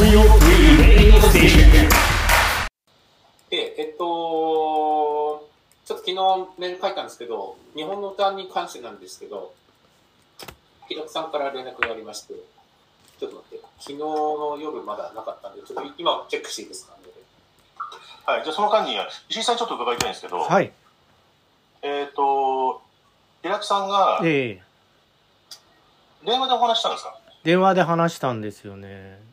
303 Radio Station. で、えっと、ちょっと昨日メール書いたんですけど、日本の歌に関してなんですけど、平久さんから連絡がありまして、ちょっと待って、昨日の夜まだなかったんで、ちょっと今チェックしていいですか、はい、じゃあその間に、石井さんにちょっと伺いたいんですけど、はい。えっ、と、平木さんがええ電話でお話したんですか？電話で話したんですよね。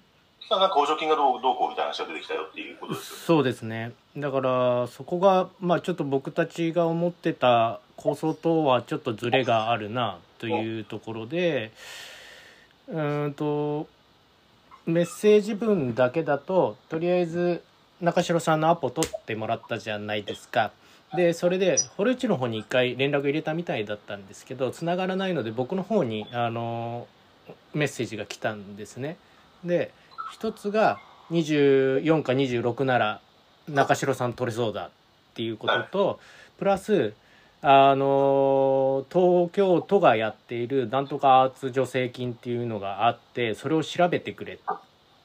なんか補助金がどうどうこうみたいな話が出てきたよっていうことですよね。そうですね。だから、そこが、まあちょっと僕たちが思ってた構想とはちょっとズレがあるな、というところで、うんと、メッセージ文だけだと、とりあえず、中城さんのアポ取ってもらったじゃないですか。で、それで、堀内の方に一回連絡入れたみたいだったんですけど、繋がらないので、僕の方に、あの、メッセージが来たんですね。で、一つが24か26なら中城さん取れそうだっていうことと、プラスあの東京都がやっているなんとかアーツ助成金っていうのがあってそれを調べてくれっ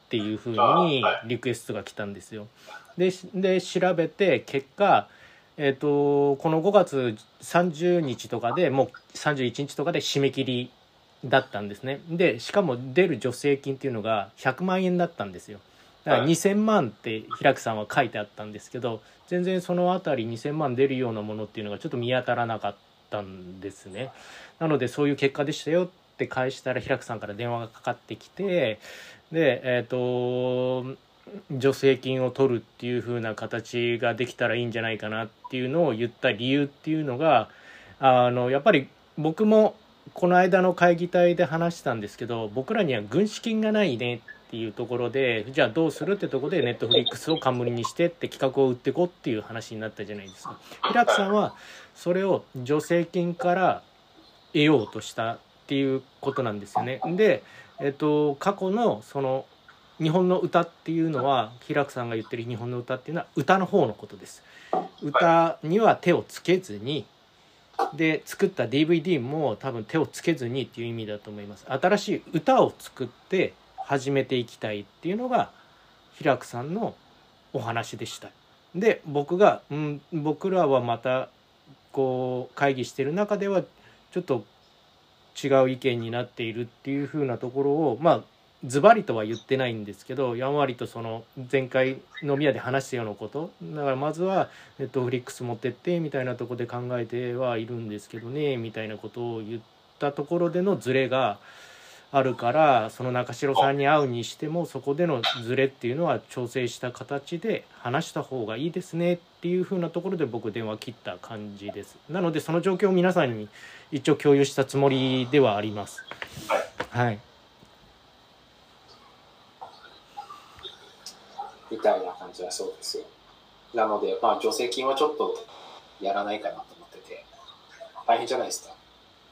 ていうふうにリクエストが来たんですよ。でしで調べて結果えっとこの5月30日とかでもう31日とかで締め切りだったんですね。でしかも出る助成金っていうのが100万円だったんですよ。だからはい。2000万って平久さんは書いてあったんですけど全然そのあたり2000万出るようなものっていうのがちょっと見当たらなかったんですね。なのでそういう結果でしたよって返したら平久さんから電話がかかってきてでえっ、と助成金を取るっていう風な形ができたらいいんじゃないかなっていうのを言った理由っていうのがあのやっぱり僕もこの間の会議体で話したんですけど僕らには軍資金がないねっていうところでじゃあどうするってところでネットフリックスを冠にしてって企画を売ってこうっていう話になったじゃないですか。平久さんはそれを助成金から得ようとしたっていうことなんですよね。で、えっと、過去のその日本の歌っていうのは平久さんが言ってる日本の歌っていうのは歌の方のことです。歌には手をつけずにで作った DVD も多分手をつけずにっていう意味だと思います。新しい歌を作って始めていきたいっていうのが平久さんのお話でした。で僕が、うん、僕らはまたこう会議してる中ではちょっと違う意見になっているっていう風なところをまあズバリとは言ってないんですけどやんわりとその前回飲み屋で話したようなこと。だからまずはネットフリックス持ってってみたいなところで考えてはいるんですけどねみたいなことを言ったところでのズレがあるからその中城さんに会うにしてもそこでのズレっていうのは調整した形で話した方がいいですねっていう風なところで僕電話切った感じです。なのでその状況を皆さんに一応共有したつもりではあります。はいみたいな感じはそうですよ。なので、まあ、助成金はちょっとやらないかなと思ってて、大変じゃないですか。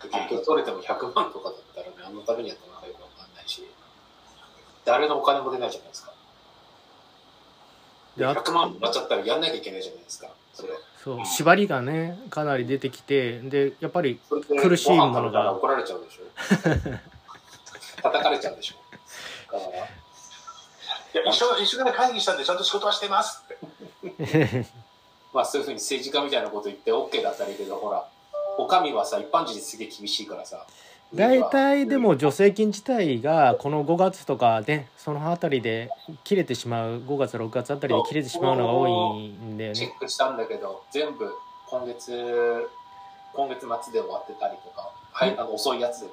結局取れても100万とかだったらね、あのためにやったのかよくわかんないし、誰のお金も出ないじゃないですか。であ100万もらっちゃったらやんなきゃいけないじゃないですか。それ。そう縛りがねかなり出てきてでやっぱり苦しいものが怒られちゃうでしょ。叩かれちゃうでしょ。だから、いや一生一生懸命会議したんでちゃんと仕事はしてますって。まあそういうふうに政治家みたいなこと言って OK だったらいいけど、ほら、お上はさ、一般人にすげえ厳しいからさ。大体でも助成金自体がこの5月とかでその辺りで切れてしまう5月6月あたりで切れてしまうのが多いんだよねチェックしたんだけど、全部今月、今月末で終わってたりとか、はい、あの遅いやつでも。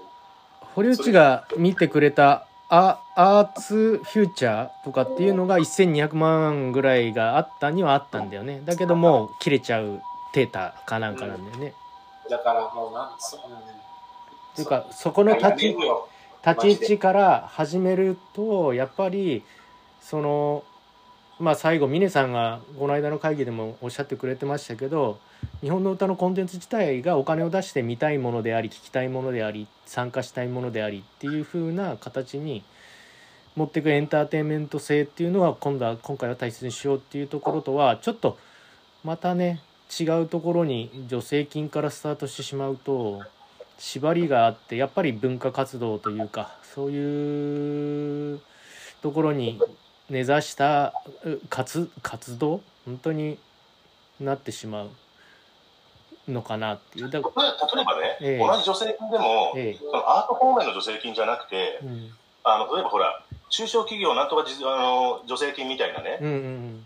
堀内が見てくれたアアーツフューチャーとかっていうのが1200万ぐらいがあったにはあったんだよね。だけどもう切れちゃうデータかなんかなんだよね、だからもうなんそ、うん、っていうかそこの立ち立ち位置から始めるとやっぱりそのまあ最後峰さんがこの間の会議でもおっしゃってくれてましたけど日本の歌のコンテンツ自体がお金を出して見たいものであり聞きたいものであり参加したいものでありっていう風な形に持っていくエンターテインメント性っていうのは今度は今回は大切にしようっていうところとはちょっとまたね違うところに助成金からスタートしてしまうと縛りがあってやっぱり文化活動というかそういうところに根ざしたう活活動？本当になってしまうのかなっていう。だか例えばね、ええ。同じ助成金でも、ら、ええ。そのアート方面の助成金じゃなくて、うん、あの例えばほら、中小企業なんとかじあの助成金みたいなね、うんうん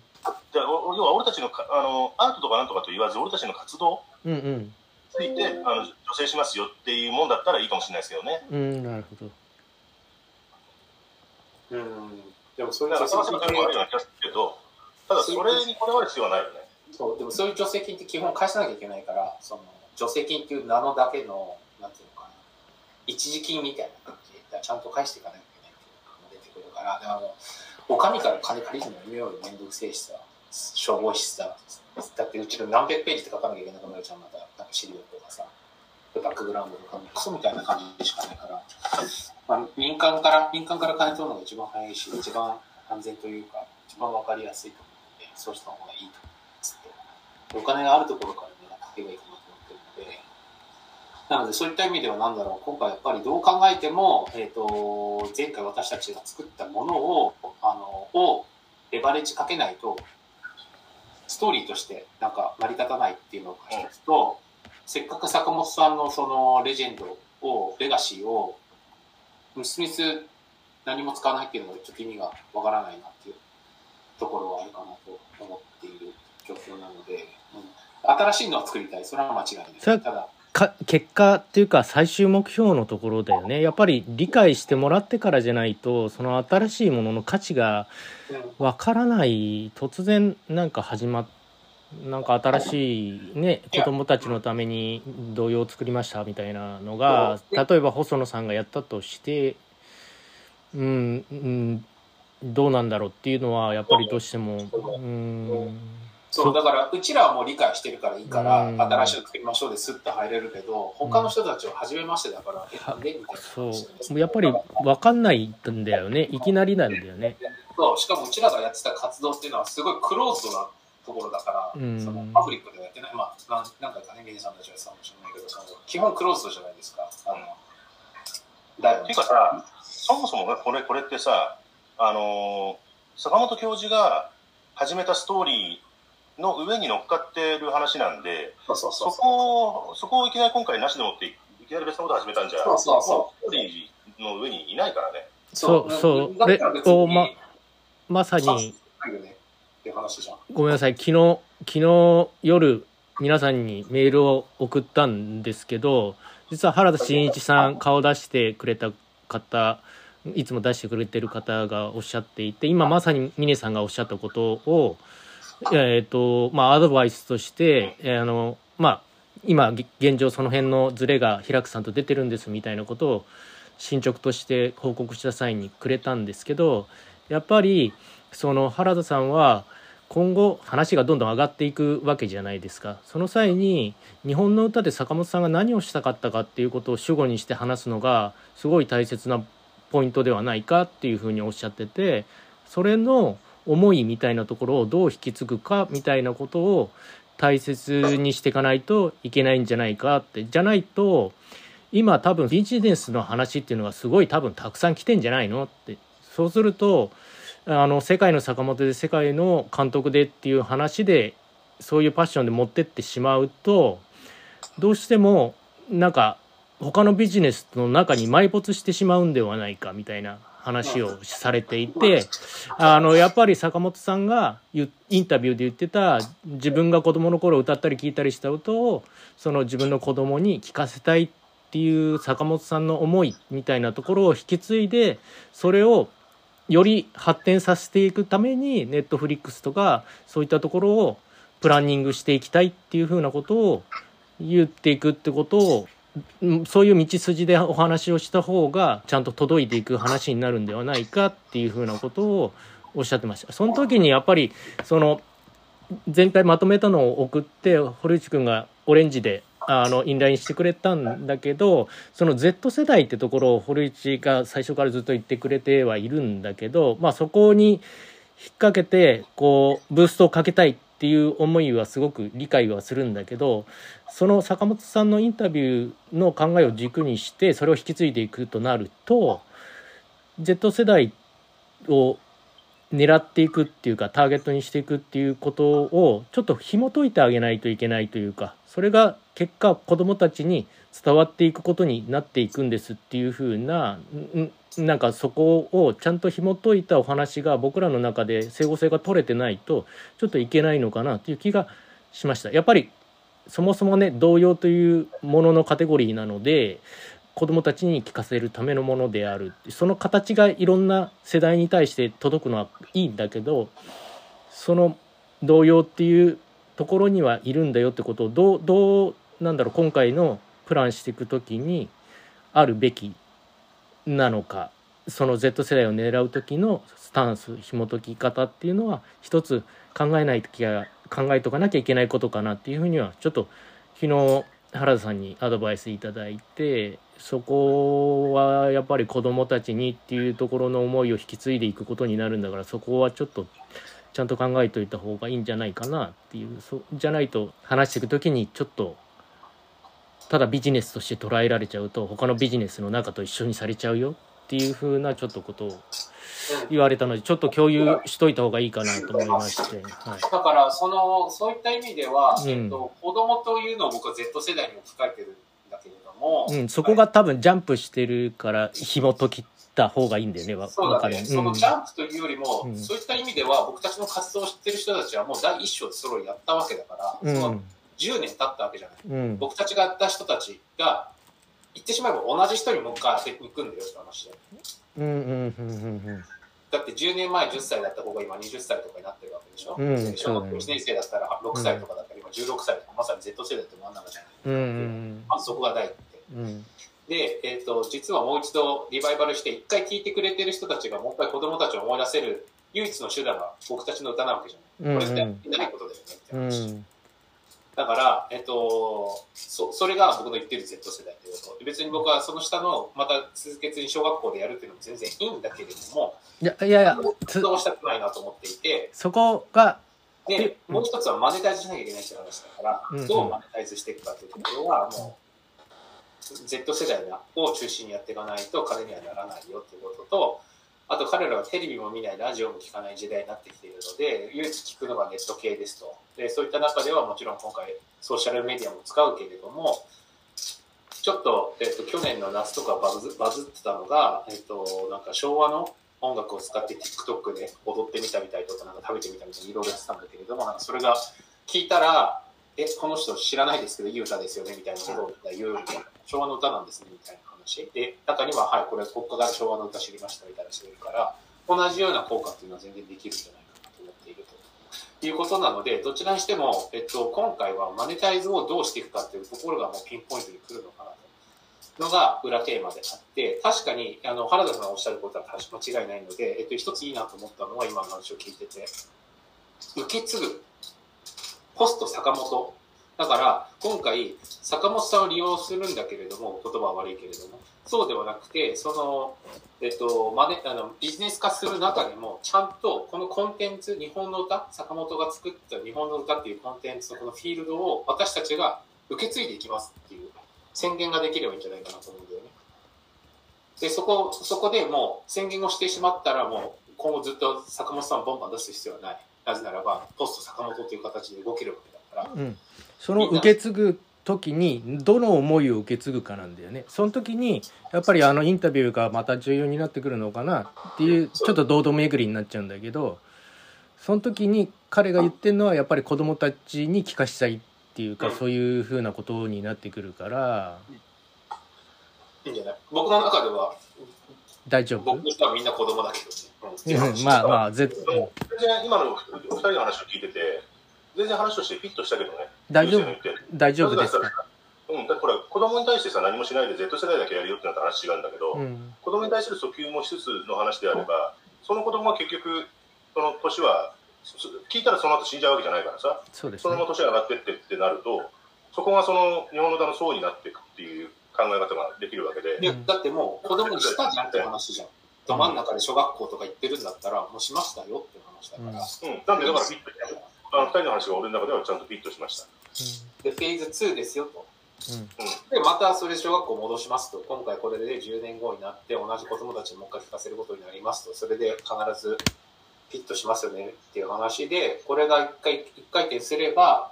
でお要は俺たちのかあのアートとかなんとかと言わず、俺たちの活動うんうん。についてあの助成しますよっていうもんだったらいいかもしれないですけどね。うんうんなるほど。うん。でもそういうだから、助成金その人もあるような気がするけど、ただそれにこだわる必要はないよね。そう、でもそういう助成金って基本返さなきゃいけないから、その助成金っていう名のだけの、なんていうのかな、一時金みたいな感じで、ちゃんと返していかなきゃいけないっていうのが出てくるから、であの、お上から金借りるのよりめんどくせえしさ、消防士さ、だってうちの何百ページって書かなきゃいけなくなるじゃん、また、なんか資料とかさ、バックグラウンドとか、クソみたいな感じでしかないから、まあ、民間から、民間から金取るのが一番早いし、一番安全というか、一番わかりやすいと思うので、そうした方がいいとつって、お金があるところからね、かけばいいかなと思ってるので、なのでそういった意味ではなんだろう、今回やっぱりどう考えても、えっ、と、前回私たちが作ったものを、あの、をレバレッジかけないと、ストーリーとしてなんか成り立たないっていうのが一つと、せっかく坂本さんのそのレジェンドを、レガシーを、スミス何も使わないっていうのがちょっと意味がわからないなっていうところはあるかなと思っている状況なので、うん、新しいのは作りたい。それは間違いない。それただ、か結果っていうか最終目標のところだよねやっぱり理解してもらってからじゃないとその新しいものの価値がうんわからない突然なんか始まっなんか新しいね子供たちのために童謡を作りましたみたいなのが例えば細野さんがやったとしてうん、うん、どうなんだろうっていうのはやっぱりどうしてもうん。そう、だから、うちらはもう理解してるからいいから、うん。新しいの作りましょうですって入れるけど、他の人たちは初めましてだから、え、なんで。みたいなそう。やっぱり分かんないんだよね。いきなりなんだよね。そう、しかもうちらがやってた活動っていうのはすごいクローズドなところだから、うん。そのパブリックではやってない、まあ、なん何回かね、芸人さんたちはさかもしれないけど、その基本クローズドじゃないですか？あの、だよていうかさ、そもそもねこれこれってさ、あのー坂本教授が始めたストーリーの上に乗っかってる話なんで、そうそうそそう。こを、そこをいきなり今回なしでもって、いきなり別のこと始めたんじゃ、そうそうそう。もストーリーの上にいないからね。そうそう。だったら別にでおままさにないよねっていう話じゃん。ごめんなさい昨日昨日夜皆さんにメールを送ったんですけど実は原田真一さん顔出してくれた方いつも出してくれてる方がおっしゃっていて今まさに峰さんがおっしゃったことをえっ、とまあアドバイスとして、えーあのまあ今げ現状その辺のズレが平久さんと出てるんですみたいなことを進捗として報告した際にくれたんですけどやっぱりその原田さんは今後話がどんどん上がっていくわけじゃないですか。その際に日本の歌で坂本さんが何をしたかったかっていうことを主語にして話すのがすごい大切なポイントではないかっていうふうにおっしゃっててそれの思いみたいなところをどう引き継ぐかみたいなことを大切にしていかないといけないんじゃないかって。じゃないと今多分ビジネスの話っていうのがすごい多分たくさん来てんじゃないのって。そうするとあの世界の坂本で世界の監督でっていう話でそういうパッションで持ってってしまうとどうしてもなんか他のビジネスの中に埋没してしまうんではないかみたいな話をされていてあのやっぱり坂本さんがインタビューで言ってた自分が子供の頃歌ったり聴いたりした歌をその自分の子供に聴かせたいっていう坂本さんの思いみたいなところを引き継いでそれをより発展させていくためにネットフリックスとかそういったところをプランニングしていきたいっていうふうなことを言っていくってことをそういう道筋でお話をした方がちゃんと届いていく話になるんではないかっていうふうなことをおっしゃってました。その時にやっぱりその前回まとめたのを送って堀内くんがオレンジであのインラインしてくれたんだけどその Z 世代ってところを堀内が最初からずっと言ってくれてはいるんだけど、まあ、そこに引っ掛けてこうブーストをかけたいっていう思いはすごく理解はするんだけどその坂本さんのインタビューの考えを軸にしてそれを引き継いでいくとなると Z 世代を狙っていくっていうかターゲットにしていくっていうことをちょっと紐解いてあげないといけないというかそれが結果子どもたちに伝わっていくことになっていくんですっていう風ななんかそこをちゃんと紐解いたお話が僕らの中で整合性が取れてないとちょっといけないのかなっていう気がしました。やっぱりそもそもね童謡というもののカテゴリーなので子どもたちに聞かせるためのものである。その形がいろんな世代に対して届くのはいいんだけどその童謡っていうところにはいるんだよってことをどうどうなんだろう今回のプランしていく時にあるべきなのかその Z 世代を狙う時のスタンス紐解き方っていうのは一つ考えないときは考えとかなきゃいけないことかなっていうふうにはちょっと昨日原田さんにアドバイスいただいてそこはやっぱり子どもたちにっていうところの思いを引き継いでいくことになるんだからそこはちょっとちゃんと考えといた方がいいんじゃないかなっていうそじゃないと話していく時にちょっとただビジネスとして捉えられちゃうと他のビジネスの中と一緒にされちゃうよっていうふうなちょっとことを言われたのでちょっと共有しといた方がいいかなと思いまして、はい、だからそのそういった意味では、うん。えっと、子供というのを僕は Z 世代に置き換えてるけれども、うん、そこが多分ジャンプしてるから紐解きた方がいいんだよねわそうだね、うん。そのジャンプというよりも、うん。そういった意味では僕たちの活動を知ってる人たちはもう第一章でそれをやったわけだから、うん。その10年経ったわけじゃない。うん。僕たちがやった人たちが言ってしまえば同じ人にもう一回当てに行くんだよって話で。うんうんうんうんだって10年前10歳だった子が今20歳とかになってるわけでしょ、うんで小学校1年生だったら6歳とかだっ16歳とかまさに Z 世代って真ん中じゃない、うんうんまずそこが第一うんうん。点で、えっと実はもう一度リバイバルして一回聴いてくれてる人たちがもう一回子供たちを思い出せる唯一の手段が僕たちの歌なわけじゃない、これってないことだよねってう話、ん。だから、えっと、そそれが僕の言ってる Z 世代ということ。別に僕はその下のまた続けずに小学校でやるっていうのも全然いいんだけれどもいやいやいやつ活動したくないなと思っていて。そこがでうん。もう一つはマネタイズしなきゃいけないって話だから、うん。どうマネタイズしていくかというところはもう Z 世代を中心にやっていかないと彼にはならないよっていうこととあと彼らはテレビも見ないラジオも聞かない時代になってきているので唯一聞くのがネット系ですと。でそういった中ではもちろん今回ソーシャルメディアも使うけれどもちょっと,、えっと去年の夏とかバズバズってたのが、えっとなんか昭和の音楽を使って TikTok で踊ってみたみたいとかなんか食べてみたみたいにいろいろやってたんだけれどもなんかそれが聞いたら「えこの人知らないですけどいい歌ですよね」みたいなことを言う昭和の歌なんですねみたいな話で中には「はいこれ国家から昭和の歌知りました」みたいな人がいるから同じような効果っていうのは全然できるんじゃないかなと思っているということなのでどちらにしても、えっと、今回はマネタイズをどうしていくかっていうところがもうピンポイントに来るのかなと。のが裏テーマであって確かにあの原田さんがおっしゃることは間違いないので、えっと、一ついいなと思ったのは今の話を聞いてて。受け継ぐポスト坂本。だから今回坂本さんを利用するんだけれども言葉は悪いけれどもそうではなくてその、えっとマネあのビジネス化する中でもちゃんとこのコンテンツ日本の歌坂本が作った日本の歌っていうコンテンツのこのフィールドを私たちが受け継いでいきますっていう宣言ができればいいんじゃないかなと思うんだよね。で、そこ、そこでもう宣言をしてしまったらもう今後ずっと坂本さんをボンバン出す必要はない。なぜならば、ポスト坂本という形で動けるわけだから。うん、その受け継ぐ時にどの思いを受け継ぐかなんだよねその時にやっぱりあのインタビューがまた重要になってくるのかなっていうちょっと堂々巡りになっちゃうんだけどその時に彼が言ってるのはやっぱり子供たちに聞かしたいっていうかうん。そういうふうなことになってくるからいいんじゃない？僕の中では、大丈夫？僕としてはみんな子供だけどね。うん。うんまあまあ絶でも全然今のお二人の話を聞いてて全然話としてフィットしたけどね。大丈夫？大丈夫ですか？うん、だこれ子供に対してさ何もしないで Z 世代だけやるよってなったら話違うんだけど、うん。子供に対する訴求もしつつの話であればその子供は結局その年はそ聞いたらその後死んじゃうわけじゃないからさ。そうですそのまねま年が上がってってってなるとそこがその日本の歌の層になっていくっていう考え方ができるわけで、いやだってもう子供にしたじゃんって話じゃん。ど真ん中で小学校とか行ってるんだったら、もうしましたよっていう話だから。うん、なん。でだからフィットあの二人の話が俺の中ではちゃんとフィットしました。で、フェーズ2ですよと。うん。で、またそれ小学校戻しますと、今回これで10年後になって同じ子供たちにもう一回聞かせることになりますと、それで必ずフィットしますよねっていう話で、これが一回、一回転すれば、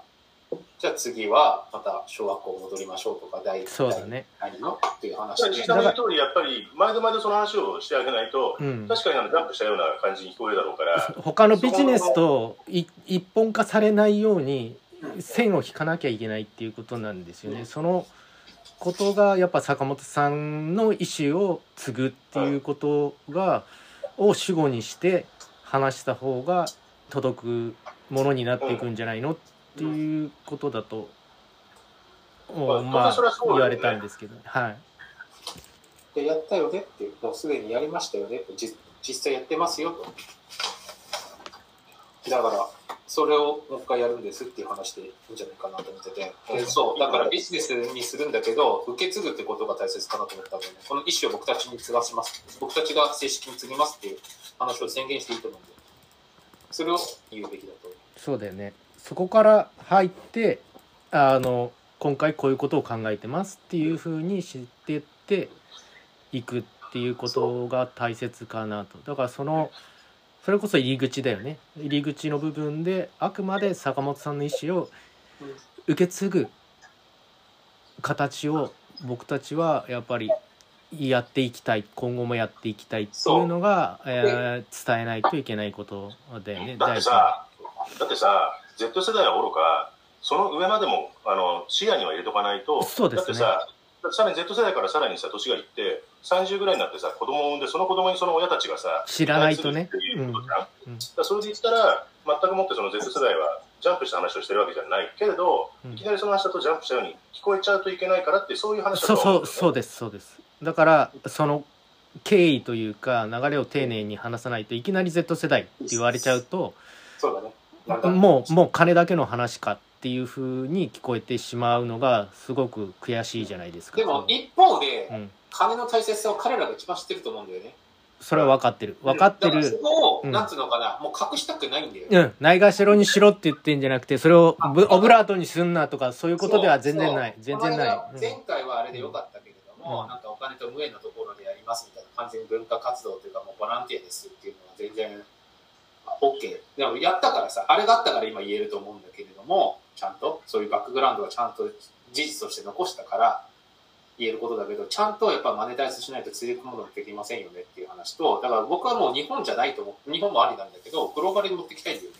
じゃあ次はまた小学校戻りましょうとか、大そうだね第何のっていう話で実。際の通り、やっぱり、毎度毎度その話をしてあげないと、うん確かにあのジャンプしたような感じに聞こえるだろうから、他のビジネスとい一本化されないように線を引かなきゃいけないっていうことなんですよね。うんそのことがやっぱ坂本さんの意思を継ぐっていうことが、を主語にして話した方が届くものになっていくんじゃないのっていうことだと、おまあまあ言われたんですけど、はい。で、やったよねっていう、もうすでにやりましたよね実際やってますよと。だから、それをもう一回やるんですっていう話でいいんじゃないかなと思ってて、でそう、だからビジネスにするんだけど、受け継ぐってことが大切かなと思ったので、この意思を僕たちに継がします。僕たちが正式に継ぎますっていう話を宣言していいと思うんで、それを言うべきだと。そうだよねそこから入ってあの今回こういうことを考えてますっていうふうに知ってっていくっていうことが大切かなとだからそのそれこそ入り口だよね。入り口の部分であくまで坂本さんの意思を受け継ぐ形を僕たちはやっぱりやっていきたい今後もやっていきたいっていうのが、えー伝えないといけないことだよね。だってさ、だってさ、Z 世代はおろか、その上までもあの視野には入れとかないと、そうですね。だってさ、さらに Z 世代からさらにさ、年がいって、30ぐらいになってさ、子供を産んで、その子供にその親たちがさ、知らないとね。いうことじゃん？うん。だからそれで言ったら、全くもってその Z 世代はジャンプした話をしてるわけじゃないけれど、うん。いきなりその話だとジャンプしたように聞こえちゃうといけないからって、そういう話だそうそうと思うんだよねそうです。そうです。だからその経緯というか流れを丁寧に話さないといきなり Z 世代って言われちゃうとそうだね。もうもう金だけの話かっていうふうに聞こえてしまうのがすごく悔しいじゃないですか。でも一方で、うん、金の大切さを彼らが一番知ってると思うんだよね。それは分かってる。分かってだからそるこを、うん。なんつうのかな、もう隠したくないんだよね。うん。ないがしろにしろって言ってんじゃなくてそれをブオブラートにすんなとかそういうことでは全然ない。全然ない、前回はあれでよかったけれども、うん。なんかお金と無縁のところでやりますみたいな完全に文化活動というかもうボランティアですっていうのは全然あ OK でもやったからさあれがあったから今言えると思うんだけれどもちゃんとそういうバックグラウンドがちゃんと事実として残したから言えることだけどちゃんとやっぱマネタイズしないと続くものができませんよねっていう話とだから僕はもう日本じゃないと思う日本もありなんだけどグローバルに持ってきたいんだよね。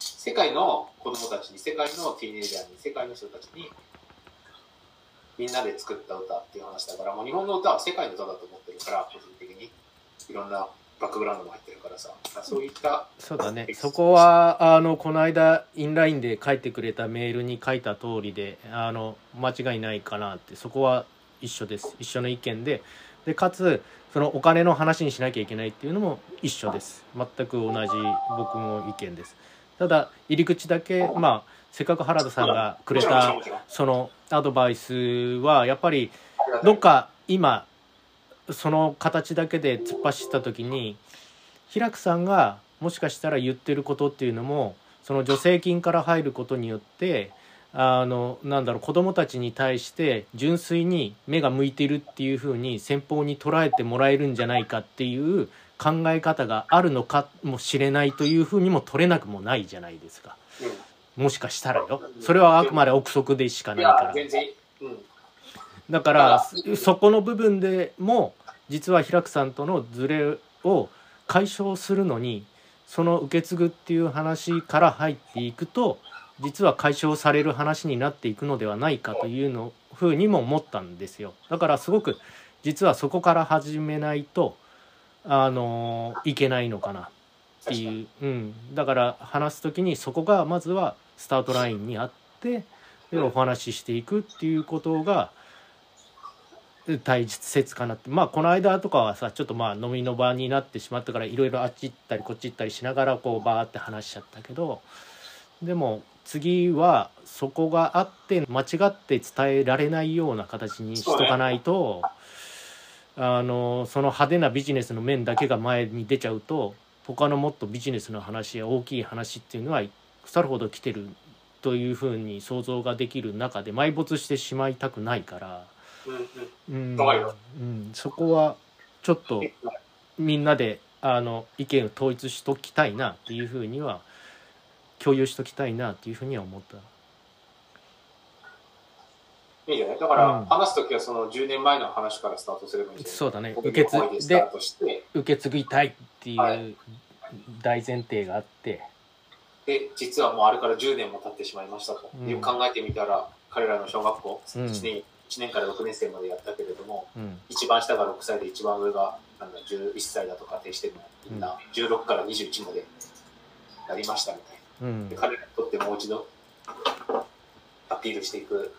世界の子供たちに世界のティーネイジャーに世界の人たちにみんなで作った歌っていう話だからもう日本の歌は世界の歌だと思ってるから個人的に。いろんなバックグラウンドも入ってるからさ。そういったそうだね。そこはあのこの間インラインで書いてくれたメールに書いた通りであの間違いないかなって。そこは一緒です。一緒の意見で。でかつそのお金の話にしなきゃいけないっていうのも一緒です。全く同じ僕も意見です。ただ入り口だけまあせっかく原田さんがくれたそのアドバイスはやっぱりどっか今その形だけで突っ走った時に平久さんがもしかしたら言ってることっていうのもその助成金から入ることによってあのなんだろう子供たちに対して純粋に目が向いているっていうふうに先方に捉えてもらえるんじゃないかっていう考え方があるのかもしれないというふうにも取れなくもないじゃないですか。うもしかしたらよ。それはあくまで憶測でしかないから。だからうん。そこの部分でも実は平久さんとのズレを解消するのにその受け継ぐっていう話から入っていくと実は解消される話になっていくのではないかというのふうにも思ったんですよ。だからすごく実はそこから始めないとあのいけないのかなっていう、うん、だから話す時にそこがまずはスタートラインにあってでお話ししていくっていうことが大切かなって。まあこの間とかはさちょっとまあ飲みの場になってしまったからいろいろあっち行ったりこっち行ったりしながらこうバーって話しちゃったけどでも次はそこがあって間違って伝えられないような形にしとかないと、あのその派手なビジネスの面だけが前に出ちゃうと他のもっとビジネスの話や大きい話っていうのは腐るほど来てるというふうに想像ができる中で埋没してしまいたくないから、うん。うん。そこはちょっとみんなであの意見を統一しときたいなっていうふうには共有しときたいなっていうふうには思った。いいじゃないだから、うん。話すときはその10年前の話からスタートすればいいそうだね。僕受け継いで受け継ぎたいっていはう大前提があって。で、実はもうあれから10年も経ってしまいましたと。うん。考えてみたら、彼らの小学校うん1年、一年から6年生までやったけれども、うん一番下が6歳で一番上がなんだ11歳だと仮定してもみんな16から21までやりましたみたいな。うんで彼らにとってもう一度アピールしていく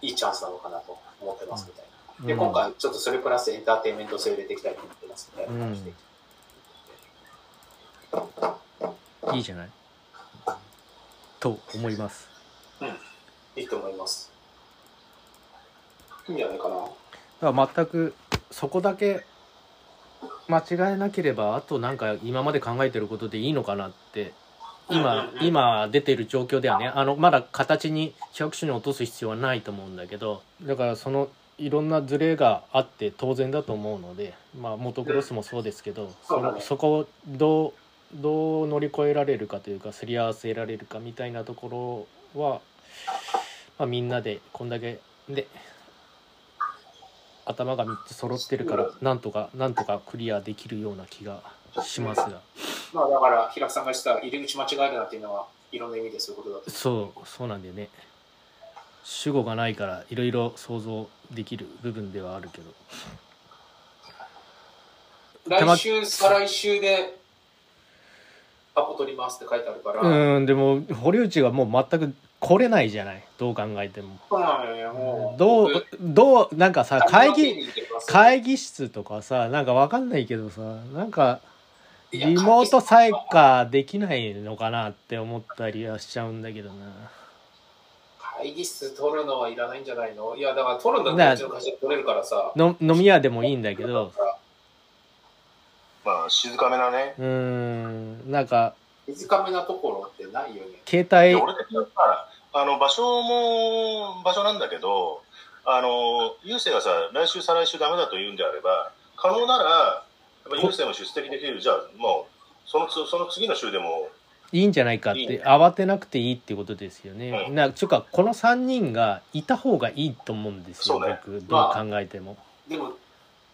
いいチャンスなのかなと思ってますみたいな。で、今回ちょっとそれプラスエンターテインメント性を入れていきたいと思ってますみたいな感じで。いいじゃないと思いますいいと思います。いいんじゃないかな。だから全くそこだけ間違えなければあとなんか今まで考えてることでいいのかなって今、うんうんうん。今出てる状況ではね。あのまだ形に企画書に落とす必要はないと思うんだけどだからそのいろんなズレがあって当然だと思うのでまあモトクロスもそうですけど、そそうだね。のそこをどうどう乗り越えられるかというかすり合わせられるかみたいなところは、まあ、みんなでこんだけで頭が3つ揃ってるからなんとかなんとかクリアできるような気がしますが。まあだから、平木さんがした入り口間違えるなっていうのは、いろんな意味でそういうことだと。そうそうなんだよね。主語がないからいろいろ想像できる部分ではあるけど。来週、再来週で、アポ取りますって書いてあるから、うんでも堀内がもう全く来れないじゃない？どう考えてもそうなのよ、もう。どう僕どうなんかさ会議会議室とかさなんかわかんないけどさなんかリモート参加できないのかなって思ったりはしちゃうんだけどな会議室取るのはいらないんじゃないの？いや、だから取るんだったらうちの会社で取れるからさ。の飲み屋でもいいんだけどまあ、静かめなね。うーんなんか短めなところってないよね。携で帯俺あの、場所も場所なんだけど、あの、郵政がさ、来週、再来週ダメだと言うんであれば、可能なら、やっぱ郵政も出席できる。じゃあ、もう、そのつ、その次の週でも、いいんじゃないかっいいねて慌てなくていいってことですよね。うんなちゅうかこの3人がいた方がいいと思うんですよ、そうね僕どう考えても。でも、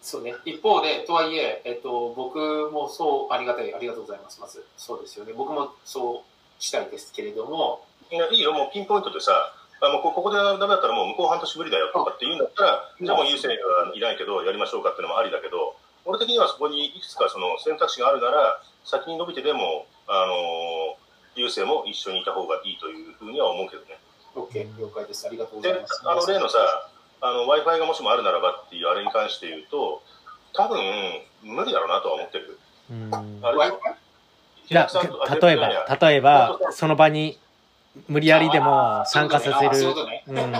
そうね。一方で、とはいえ、えっと、僕もそう、ありがたい、ありがとうございます。まず、そうですよね。僕もそうしたいですけれども、いやいいよ、もうピンポイントでさ、あもうこここでダメだったらもう向こう半年ぶりだよとかって言うんだったら、じゃあもう優勢はいないけど、やりましょうかっていうのもありだけど、俺的にはそこにいくつかその選択肢があるなら、先に伸びてでも、あのー、優勢も一緒にいた方がいいというふうには思うけどね。OK、了解です。ありがとうござでいます。、あの例のさ、あの Wi-Fi がもしもあるならばっていうあれに関して言うと、多分無理だろうなとは思ってる。うんあれ例えば例えばその場に無理やりでも参加させる。ことね。うん、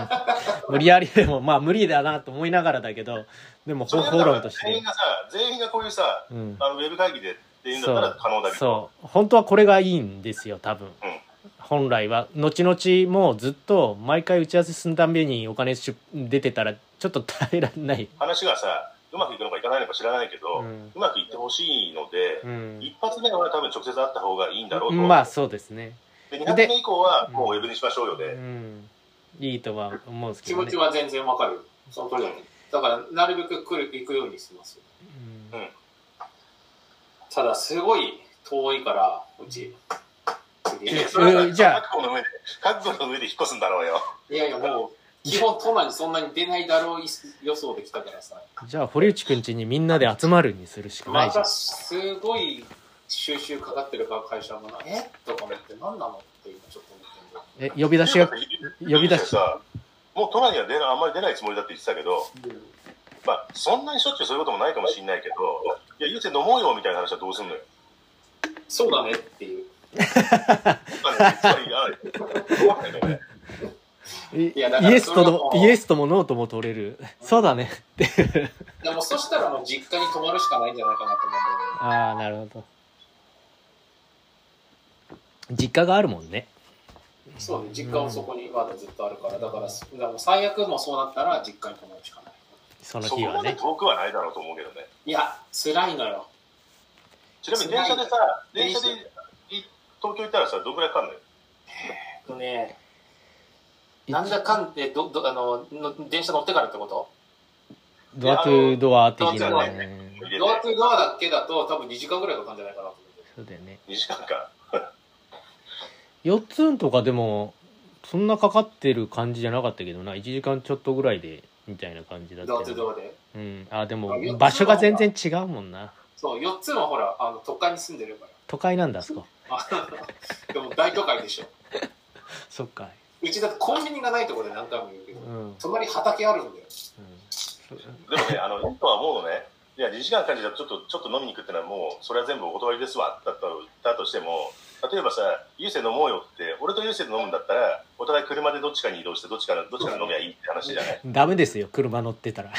無理やりでもまあ無理だなと思いながらだけどでも方法論として、全員がさ、全員がこういうさ、うん、あのウェブ会議でっていうんだったら可能だけど、そう。本当はこれがいいんですよ多分、本来は。後々もうずっと毎回打ち合わせするたんびにお金し出てたらちょっと耐えられない、話がさ、うまくいくのかいかないのか知らないけど、ううんまくいってほしいので、うん、一発目は多分直接会った方がいいんだろうと。まあそうですね、で、2発目以降はもうウェブにしましょうようで。ん、いいとは思うんですけ気どね持ちは全然わかる。その通りだね。だから、なるべく来る、行くようにします。うんただ、すごい遠いから、うち。じゃあ覚悟の上で、覚悟の上で引っ越すんだろうよ。いやいや、もう、基本都内にそんなに出ないだろう予想できたからさ。じゃあ堀内くん家にみんなで集まるにするしかないじゃんまたすごい収集かかってるから会社もな、え？とか思って、何なのって今ちょっと思ってんだえ呼び出しが呼び出し？さ、もう都内には出ないあんまり出ないつもりだって言ってたけど、まあ、そんなにしょっちゅうそういうこともないかもしれないけど、いや、ゆうせ飲もうよみたいな話はどうすんのよ？そうだねっていう。イエスとのイエスともノーとも取れる。そうだね。ってでもそしたらもう実家に泊まるしかないんじゃないかなと思うんだよね。ああなるほど実家があるもんねそうね、実家はそこにまだずっとあるから、だから、だから最悪もそうなったら実家に泊まるしかない。そのそこまで日はね遠くはないだろうと思うけどね。いや、辛いのよ。ちなみに電車でさ、電車でい東京行ったらさ、どんぐらいかかんのよ？えっとね、なんだかんで、ど、ど、あの、の電車乗ってからってこと？ドアトゥドア的なドアトゥドアだけだと多分2時間ぐらいかかるんじゃないかなと思って。そうだよね2時間か。4つんとかでもそんなかかってる感じじゃなかったけどな1時間ちょっとぐらいでみたいな感じだったよで。うんあであも場所が全然違うもんなそう、4つもほら、あの、都会に住んでるから。都会なんだあそこあでも大都会でしょ。そっかうちだってコンビニがないところで何回も言うけど、うん、うん、隣畑あるんだよ。でもね、あの、いいとは思うのね。いや、2時間感じたらちょっと、ちょっと飲みに行くってのはもう、それは全部お断りですわ、だっただとしても、例えばさ、ゆうせい飲もうよって、俺とゆうせいで飲むんだったら、お互い車でどっちかに移動して、どっちかの、どっちかで飲みゃいいって話じゃない？ダメですよ車乗ってたら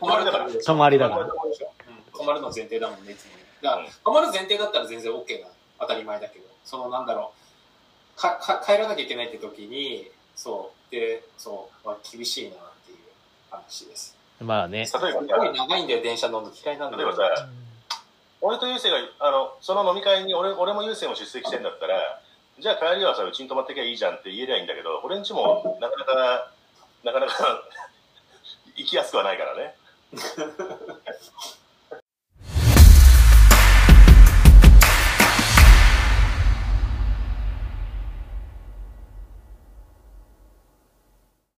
泊まるだから。泊まりだから泊まるの前提だもんね、いつもね。だから、泊まる前提だったら全然 OK な、当たり前だけど、そのなんだろう、か、か、帰らなきゃいけないって時に、そう、で、そう、まあ、厳しいなっていう話です。まあね例えすごい長いんだよ、電車乗るの嫌いなんだよ。例えばさ、俺とゆうせいが、あの、その飲み会に俺俺もゆうせいも出席してんだったら、じゃあ帰りはさ、うちに泊まってきゃいいじゃんって言えりゃいいんだけど、俺んちもなかなか、なかなか 行きやすくはないからね。